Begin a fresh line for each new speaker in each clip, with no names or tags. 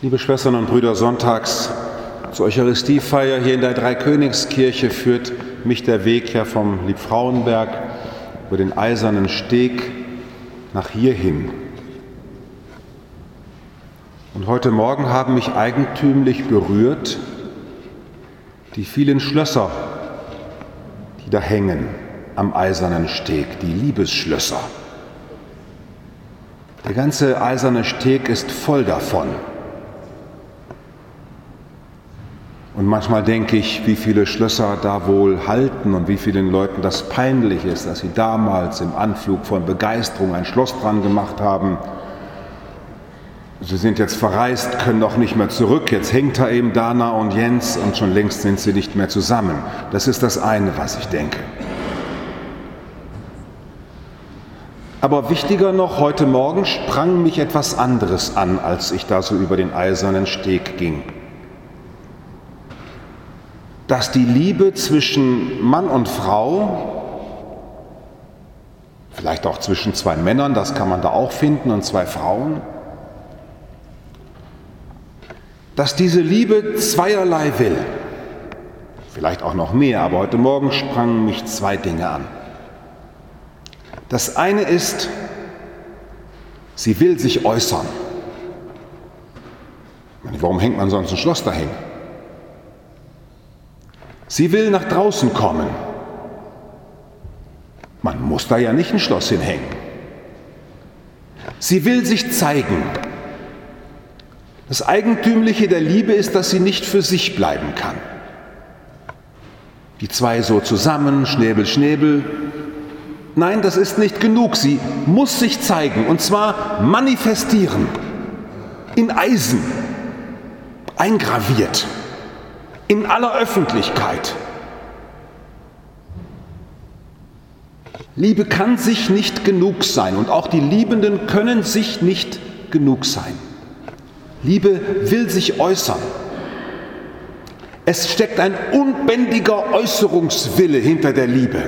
Liebe Schwestern und Brüder, sonntags zur Eucharistiefeier hier in der Dreikönigskirche führt mich der Weg ja vom Liebfrauenberg über den eisernen Steg nach hierhin. Und heute Morgen haben mich eigentümlich berührt die vielen Schlösser, die da hängen am eisernen Steg, die Liebesschlösser. Der ganze eiserne Steg ist voll davon. Und manchmal denke ich, wie viele Schlösser da wohl halten und wie vielen Leuten das peinlich ist, dass sie damals im Anflug von Begeisterung ein Schloss dran gemacht haben. Sie sind jetzt verreist, können auch nicht mehr zurück. Jetzt hängt da eben Dana und Jens und schon längst sind sie nicht mehr zusammen. Das ist das eine, was ich denke. Aber wichtiger noch, heute Morgen sprang mich etwas anderes an, als ich da so über den eisernen Steg ging dass die Liebe zwischen Mann und Frau, vielleicht auch zwischen zwei Männern, das kann man da auch finden, und zwei Frauen, dass diese Liebe zweierlei will. Vielleicht auch noch mehr, aber heute Morgen sprangen mich zwei Dinge an. Das eine ist, sie will sich äußern. Warum hängt man sonst ein Schloss dahin? Sie will nach draußen kommen. Man muss da ja nicht ein Schloss hinhängen. Sie will sich zeigen. Das Eigentümliche der Liebe ist, dass sie nicht für sich bleiben kann. Die zwei so zusammen, Schnäbel, Schnäbel. Nein, das ist nicht genug. Sie muss sich zeigen und zwar manifestieren. In Eisen. Eingraviert in aller Öffentlichkeit. Liebe kann sich nicht genug sein und auch die Liebenden können sich nicht genug sein. Liebe will sich äußern. Es steckt ein unbändiger Äußerungswille hinter der Liebe.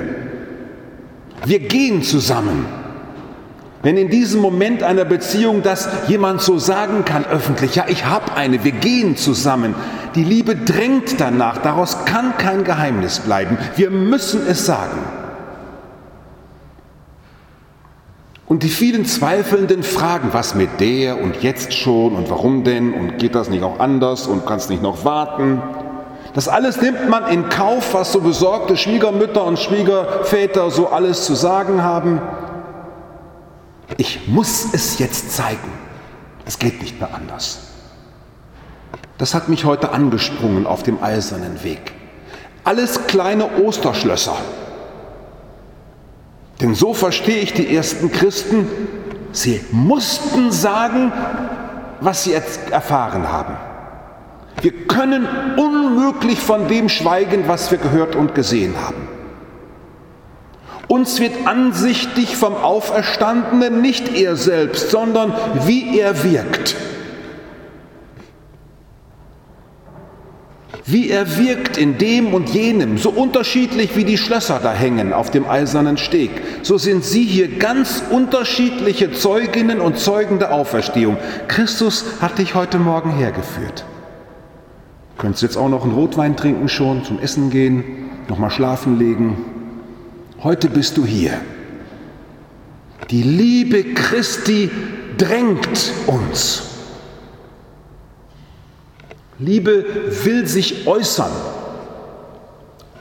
Wir gehen zusammen. Wenn in diesem Moment einer Beziehung das jemand so sagen kann öffentlich, ja, ich habe eine, wir gehen zusammen, die Liebe drängt danach, daraus kann kein Geheimnis bleiben, wir müssen es sagen. Und die vielen zweifelnden Fragen, was mit der und jetzt schon und warum denn und geht das nicht auch anders und kannst nicht noch warten, das alles nimmt man in Kauf, was so besorgte Schwiegermütter und Schwiegerväter so alles zu sagen haben. Ich muss es jetzt zeigen. Es geht nicht mehr anders. Das hat mich heute angesprungen auf dem eisernen Weg. Alles kleine Osterschlösser. Denn so verstehe ich die ersten Christen. Sie mussten sagen, was sie erfahren haben. Wir können unmöglich von dem schweigen, was wir gehört und gesehen haben. Uns wird ansichtig vom Auferstandenen nicht er selbst, sondern wie er wirkt. Wie er wirkt in dem und jenem, so unterschiedlich wie die Schlösser da hängen auf dem eisernen Steg, so sind Sie hier ganz unterschiedliche Zeuginnen und Zeugen der Auferstehung. Christus hat dich heute Morgen hergeführt. Könntest jetzt auch noch einen Rotwein trinken schon, zum Essen gehen, nochmal schlafen legen, Heute bist du hier. Die Liebe Christi drängt uns. Liebe will sich äußern.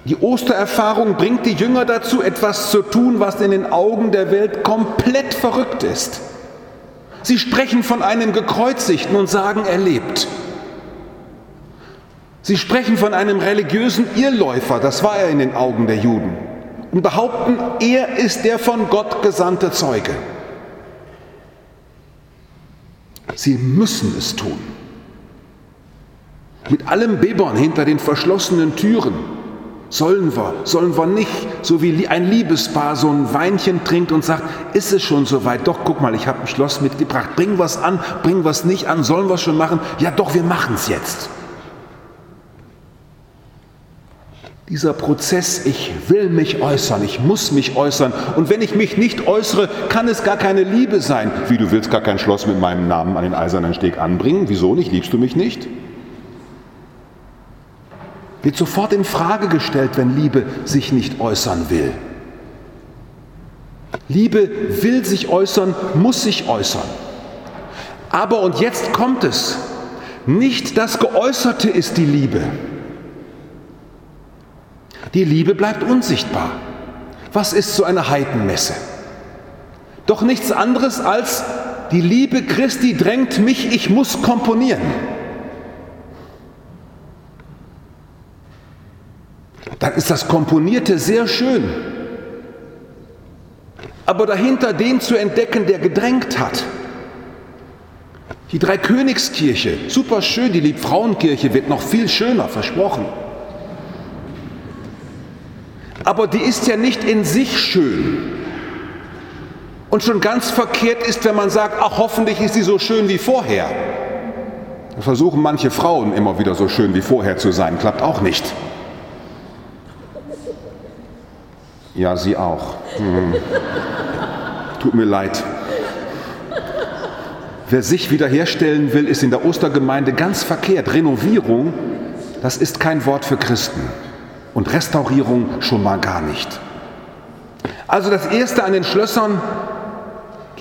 Die Ostererfahrung bringt die Jünger dazu, etwas zu tun, was in den Augen der Welt komplett verrückt ist. Sie sprechen von einem Gekreuzigten und sagen, er lebt. Sie sprechen von einem religiösen Irrläufer, das war er in den Augen der Juden und behaupten, er ist der von Gott gesandte Zeuge. Sie müssen es tun. Mit allem Bibbern hinter den verschlossenen Türen sollen wir, sollen wir nicht, so wie ein Liebespaar so ein Weinchen trinkt und sagt, ist es schon soweit? Doch, guck mal, ich habe ein Schloss mitgebracht. Bring was an, bring was nicht an, sollen wir es schon machen? Ja, doch, wir machen es jetzt. Dieser Prozess, ich will mich äußern, ich muss mich äußern. Und wenn ich mich nicht äußere, kann es gar keine Liebe sein. Wie, du willst gar kein Schloss mit meinem Namen an den eisernen Steg anbringen? Wieso nicht? Liebst du mich nicht? Wird sofort in Frage gestellt, wenn Liebe sich nicht äußern will. Liebe will sich äußern, muss sich äußern. Aber, und jetzt kommt es, nicht das Geäußerte ist die Liebe. Die Liebe bleibt unsichtbar. Was ist so eine Heidenmesse? Doch nichts anderes als die Liebe Christi drängt mich, ich muss komponieren. Dann ist das Komponierte sehr schön. Aber dahinter den zu entdecken, der gedrängt hat. Die Dreikönigskirche, super schön, die Liebfrauenkirche wird noch viel schöner, versprochen. Aber die ist ja nicht in sich schön. Und schon ganz verkehrt ist, wenn man sagt, ach hoffentlich ist sie so schön wie vorher. Da versuchen manche Frauen immer wieder so schön wie vorher zu sein, klappt auch nicht. Ja, sie auch. Hm. Tut mir leid. Wer sich wiederherstellen will, ist in der Ostergemeinde ganz verkehrt. Renovierung, das ist kein Wort für Christen. Und Restaurierung schon mal gar nicht. Also das Erste an den Schlössern,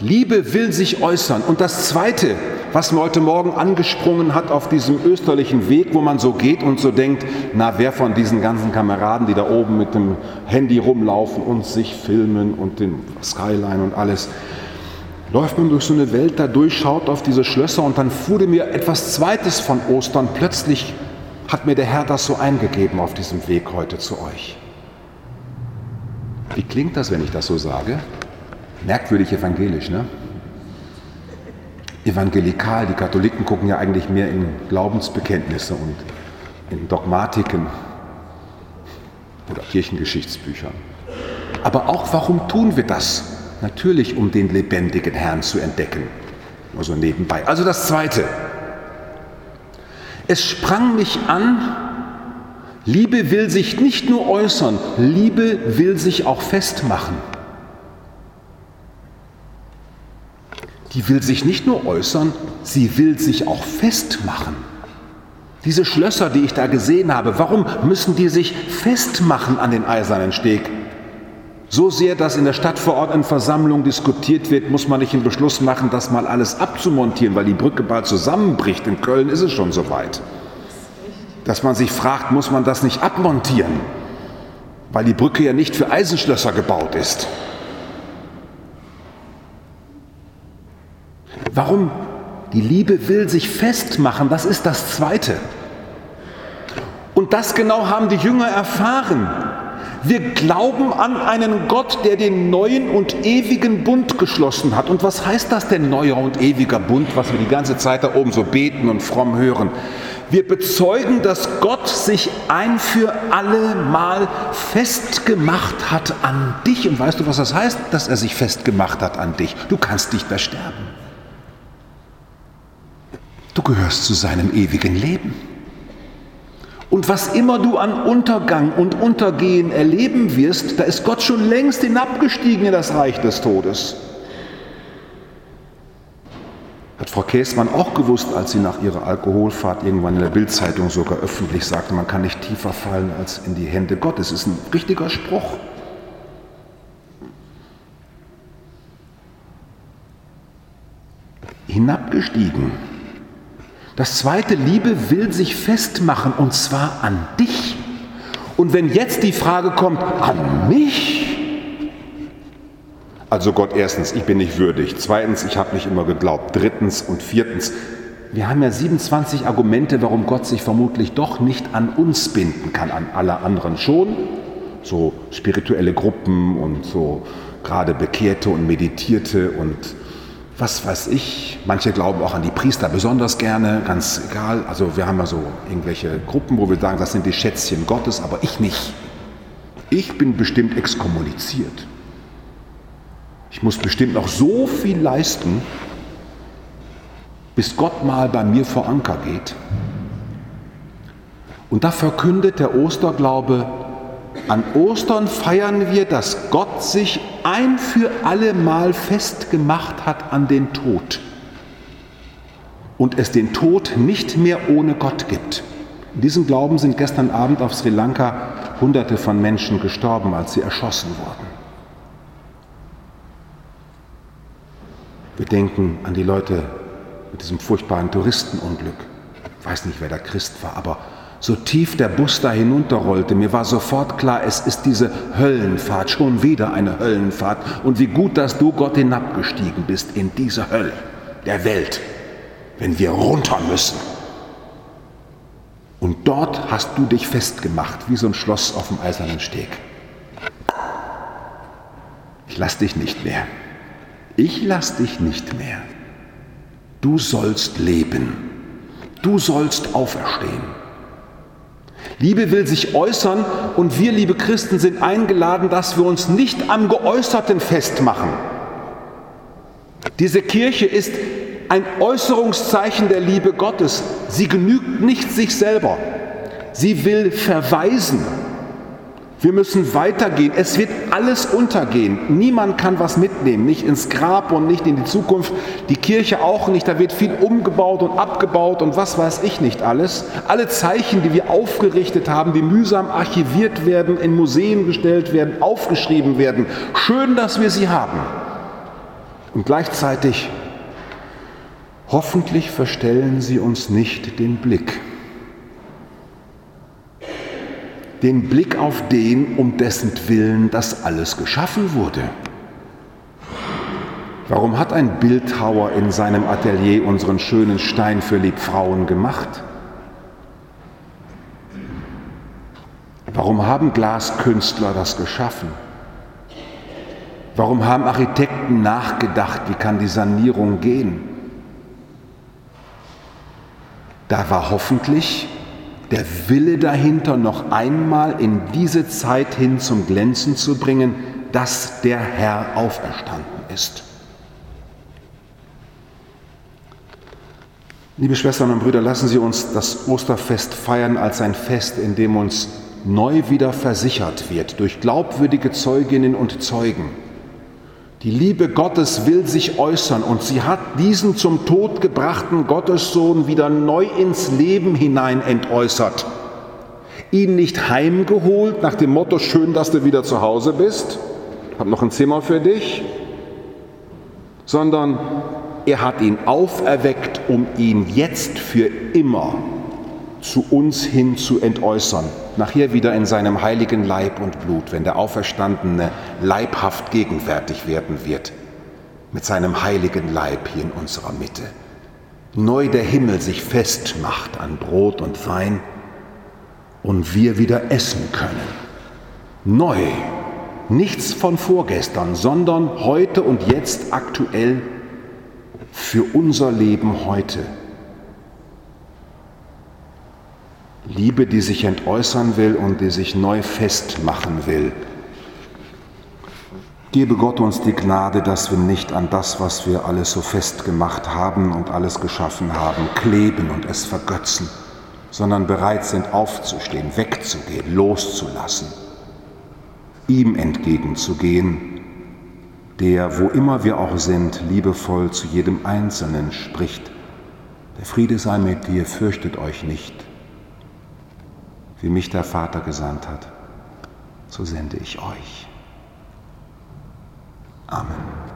Liebe will sich äußern. Und das Zweite, was mir heute Morgen angesprungen hat auf diesem österlichen Weg, wo man so geht und so denkt, na wer von diesen ganzen Kameraden, die da oben mit dem Handy rumlaufen und sich filmen und den Skyline und alles, läuft man durch so eine Welt da durch, schaut auf diese Schlösser und dann wurde mir etwas Zweites von Ostern. Plötzlich hat mir der Herr das so eingegeben auf diesem Weg heute zu euch. Wie klingt das, wenn ich das so sage? Merkwürdig evangelisch, ne? Evangelikal, die Katholiken gucken ja eigentlich mehr in Glaubensbekenntnisse und in Dogmatiken oder Kirchengeschichtsbüchern. Aber auch warum tun wir das? Natürlich, um den lebendigen Herrn zu entdecken. Also nebenbei. Also das Zweite. Es sprang mich an, Liebe will sich nicht nur äußern, Liebe will sich auch festmachen. Die will sich nicht nur äußern, sie will sich auch festmachen. Diese Schlösser, die ich da gesehen habe, warum müssen die sich festmachen an den eisernen Steg? So sehr, dass in der Stadtverordnetenversammlung diskutiert wird, muss man nicht einen Beschluss machen, das mal alles abzumontieren, weil die Brücke bald zusammenbricht. In Köln ist es schon so weit. Dass man sich fragt, muss man das nicht abmontieren, weil die Brücke ja nicht für Eisenschlösser gebaut ist. Warum? Die Liebe will sich festmachen, das ist das Zweite. Und das genau haben die Jünger erfahren. Wir glauben an einen Gott, der den neuen und ewigen Bund geschlossen hat. Und was heißt das denn neuer und ewiger Bund, was wir die ganze Zeit da oben so beten und fromm hören? Wir bezeugen, dass Gott sich ein für alle Mal festgemacht hat an dich. Und weißt du, was das heißt, dass er sich festgemacht hat an dich? Du kannst nicht mehr sterben. Du gehörst zu seinem ewigen Leben. Und was immer du an Untergang und Untergehen erleben wirst, da ist Gott schon längst hinabgestiegen in das Reich des Todes. Hat Frau Käßmann auch gewusst, als sie nach ihrer Alkoholfahrt irgendwann in der Bildzeitung sogar öffentlich sagte, man kann nicht tiefer fallen als in die Hände Gottes. Das ist ein richtiger Spruch. Hinabgestiegen das zweite, Liebe will sich festmachen und zwar an dich. Und wenn jetzt die Frage kommt, an mich? Also Gott, erstens, ich bin nicht würdig. Zweitens, ich habe nicht immer geglaubt. Drittens und viertens, wir haben ja 27 Argumente, warum Gott sich vermutlich doch nicht an uns binden kann, an alle anderen schon. So spirituelle Gruppen und so gerade Bekehrte und Meditierte und was weiß ich, manche glauben auch an die Priester besonders gerne, ganz egal. Also wir haben ja so irgendwelche Gruppen, wo wir sagen, das sind die Schätzchen Gottes, aber ich nicht. Ich bin bestimmt exkommuniziert. Ich muss bestimmt noch so viel leisten, bis Gott mal bei mir vor Anker geht. Und da verkündet der Osterglaube, An Ostern feiern wir, dass Gott sich ein für alle Mal festgemacht hat an den Tod und es den Tod nicht mehr ohne Gott gibt. In diesem Glauben sind gestern Abend auf Sri Lanka Hunderte von Menschen gestorben, als sie erschossen wurden. Wir denken an die Leute mit diesem furchtbaren Touristenunglück. Ich weiß nicht, wer der Christ war, aber so tief der Bus da hinunterrollte, mir war sofort klar, es ist diese Höllenfahrt, schon wieder eine Höllenfahrt. Und wie gut, dass du Gott hinabgestiegen bist in diese Hölle der Welt, wenn wir runter müssen. Und dort hast du dich festgemacht, wie so ein Schloss auf dem eisernen Steg. Ich lass dich nicht mehr. Ich lass dich nicht mehr. Du sollst leben. Du sollst auferstehen. Liebe will sich äußern und wir, liebe Christen, sind eingeladen, dass wir uns nicht am Geäußerten festmachen. Diese Kirche ist ein Äußerungszeichen der Liebe Gottes. Sie genügt nicht sich selber. Sie will verweisen. Wir müssen weitergehen. Es wird alles untergehen. Niemand kann was mitnehmen, nicht ins Grab und nicht in die Zukunft. Die Kirche auch nicht. Da wird viel umgebaut und abgebaut und was weiß ich nicht alles. Alle Zeichen, die wir aufgerichtet haben, die mühsam archiviert werden, in Museen gestellt werden, aufgeschrieben werden. Schön, dass wir sie haben. Und gleichzeitig, hoffentlich verstellen sie uns nicht den Blick. Den Blick auf den, um dessen Willen das alles geschaffen wurde. Warum hat ein Bildhauer in seinem Atelier unseren schönen Stein für Liebfrauen gemacht? Warum haben Glaskünstler das geschaffen? Warum haben Architekten nachgedacht, wie kann die Sanierung gehen? Da war hoffentlich der Wille dahinter noch einmal in diese Zeit hin zum Glänzen zu bringen, dass der Herr auferstanden ist. Liebe Schwestern und Brüder, lassen Sie uns das Osterfest feiern als ein Fest, in dem uns neu wieder versichert wird durch glaubwürdige Zeuginnen und Zeugen die Liebe Gottes will sich äußern und sie hat diesen zum Tod gebrachten Gottessohn wieder neu ins Leben hinein entäußert. Ihn nicht heimgeholt nach dem Motto, schön, dass du wieder zu Hause bist, hab noch ein Zimmer für dich, sondern er hat ihn auferweckt, um ihn jetzt für immer zu uns hin zu entäußern. Nachher wieder in seinem heiligen Leib und Blut, wenn der Auferstandene leibhaft gegenwärtig werden wird, mit seinem heiligen Leib hier in unserer Mitte. Neu der Himmel sich festmacht an Brot und Wein und wir wieder essen können. Neu, nichts von vorgestern, sondern heute und jetzt aktuell für unser Leben heute. Liebe, die sich entäußern will und die sich neu festmachen will. Gebe Gott uns die Gnade, dass wir nicht an das, was wir alles so festgemacht haben und alles geschaffen haben, kleben und es vergötzen, sondern bereit sind aufzustehen, wegzugehen, loszulassen, ihm entgegenzugehen, der, wo immer wir auch sind, liebevoll zu jedem Einzelnen spricht. Der Friede sei mit dir, fürchtet euch nicht wie mich der Vater gesandt hat, so sende ich euch. Amen.